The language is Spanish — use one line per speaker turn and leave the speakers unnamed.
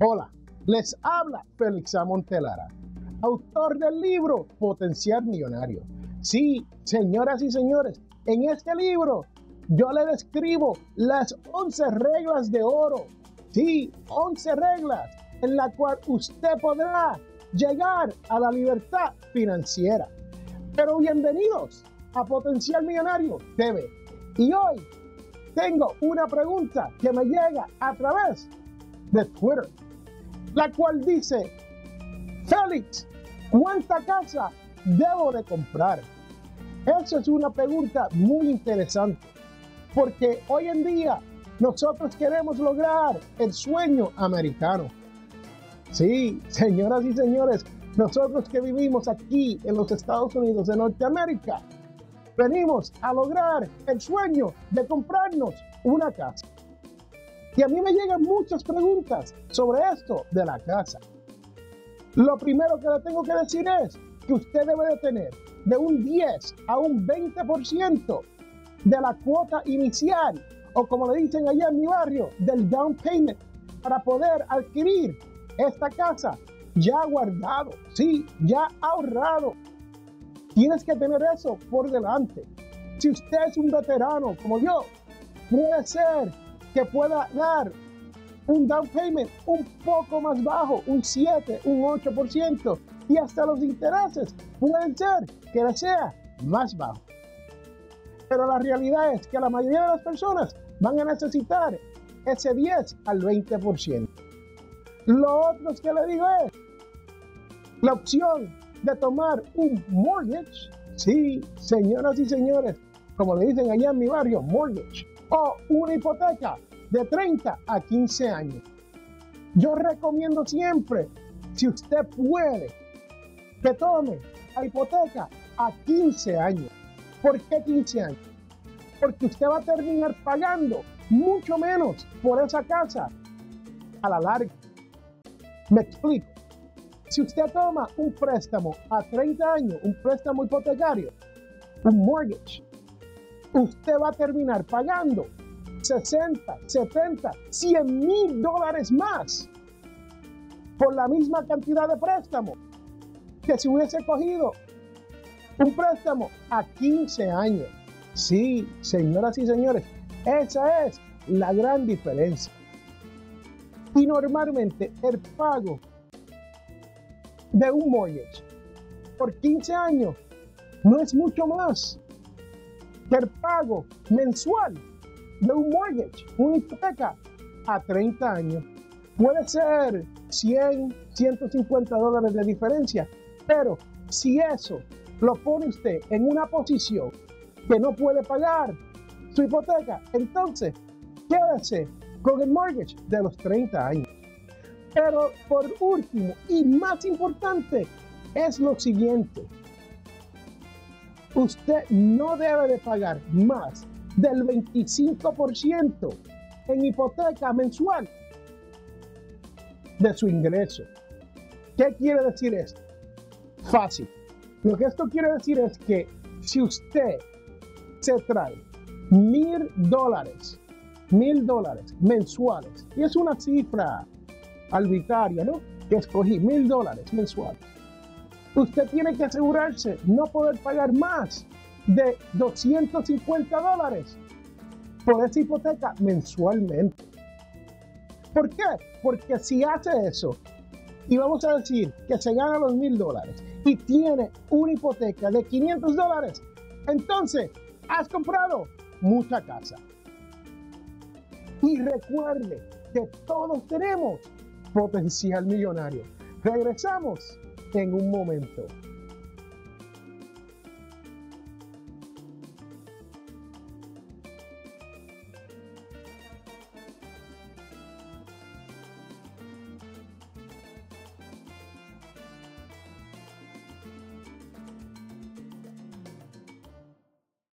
Hola, les habla Félix Montelara, autor del libro Potencial Millonario. Sí, señoras y señores, en este libro yo le describo las 11 reglas de oro. Sí, 11 reglas en la cual usted podrá llegar a la libertad financiera. Pero bienvenidos a Potencial Millonario TV. Y hoy tengo una pregunta que me llega a través de Twitter, la cual dice, Félix, ¿cuánta casa debo de comprar? Esa es una pregunta muy interesante, porque hoy en día nosotros queremos lograr el sueño americano. Sí, señoras y señores, nosotros que vivimos aquí en los Estados Unidos de Norteamérica, venimos a lograr el sueño de comprarnos una casa. Y a mí me llegan muchas preguntas sobre esto de la casa. Lo primero que le tengo que decir es que usted debe de tener de un 10 a un 20% de la cuota inicial, o como le dicen allá en mi barrio, del down payment, para poder adquirir esta casa ya guardado, sí, ya ahorrado. Tienes que tener eso por delante. Si usted es un veterano como yo, puede ser que pueda dar un down payment un poco más bajo, un 7, un 8%, y hasta los intereses pueden ser que le sea más bajo. Pero la realidad es que la mayoría de las personas van a necesitar ese 10 al 20%. Lo otro que le digo es la opción de tomar un mortgage, sí, señoras y señores, como le dicen allá en mi barrio, mortgage, o una hipoteca de 30 a 15 años. Yo recomiendo siempre, si usted puede, que tome la hipoteca a 15 años. ¿Por qué 15 años? Porque usted va a terminar pagando mucho menos por esa casa a la larga. Me explico. Si usted toma un préstamo a 30 años, un préstamo hipotecario, un mortgage, usted va a terminar pagando 60, 70, 100 mil dólares más por la misma cantidad de préstamo que si hubiese cogido un préstamo a 15 años. Sí, señoras y señores, esa es la gran diferencia. Y normalmente el pago de un mortgage por 15 años no es mucho más que el pago mensual de un mortgage, una hipoteca a 30 años. Puede ser 100, 150 dólares de diferencia, pero si eso lo pone usted en una posición que no puede pagar su hipoteca, entonces quédese con el mortgage de los 30 años. Pero por último y más importante es lo siguiente. Usted no debe de pagar más del 25% en hipoteca mensual de su ingreso. ¿Qué quiere decir esto? Fácil. Lo que esto quiere decir es que si usted se trae mil dólares, mil dólares mensuales, y es una cifra arbitraria, ¿no? Que escogí, mil dólares mensuales. Usted tiene que asegurarse no poder pagar más de 250 dólares por esa hipoteca mensualmente. ¿Por qué? Porque si hace eso, y vamos a decir que se gana los mil dólares y tiene una hipoteca de 500 dólares, entonces has comprado mucha casa. Y recuerde que todos tenemos potencial millonario. Regresamos en un momento.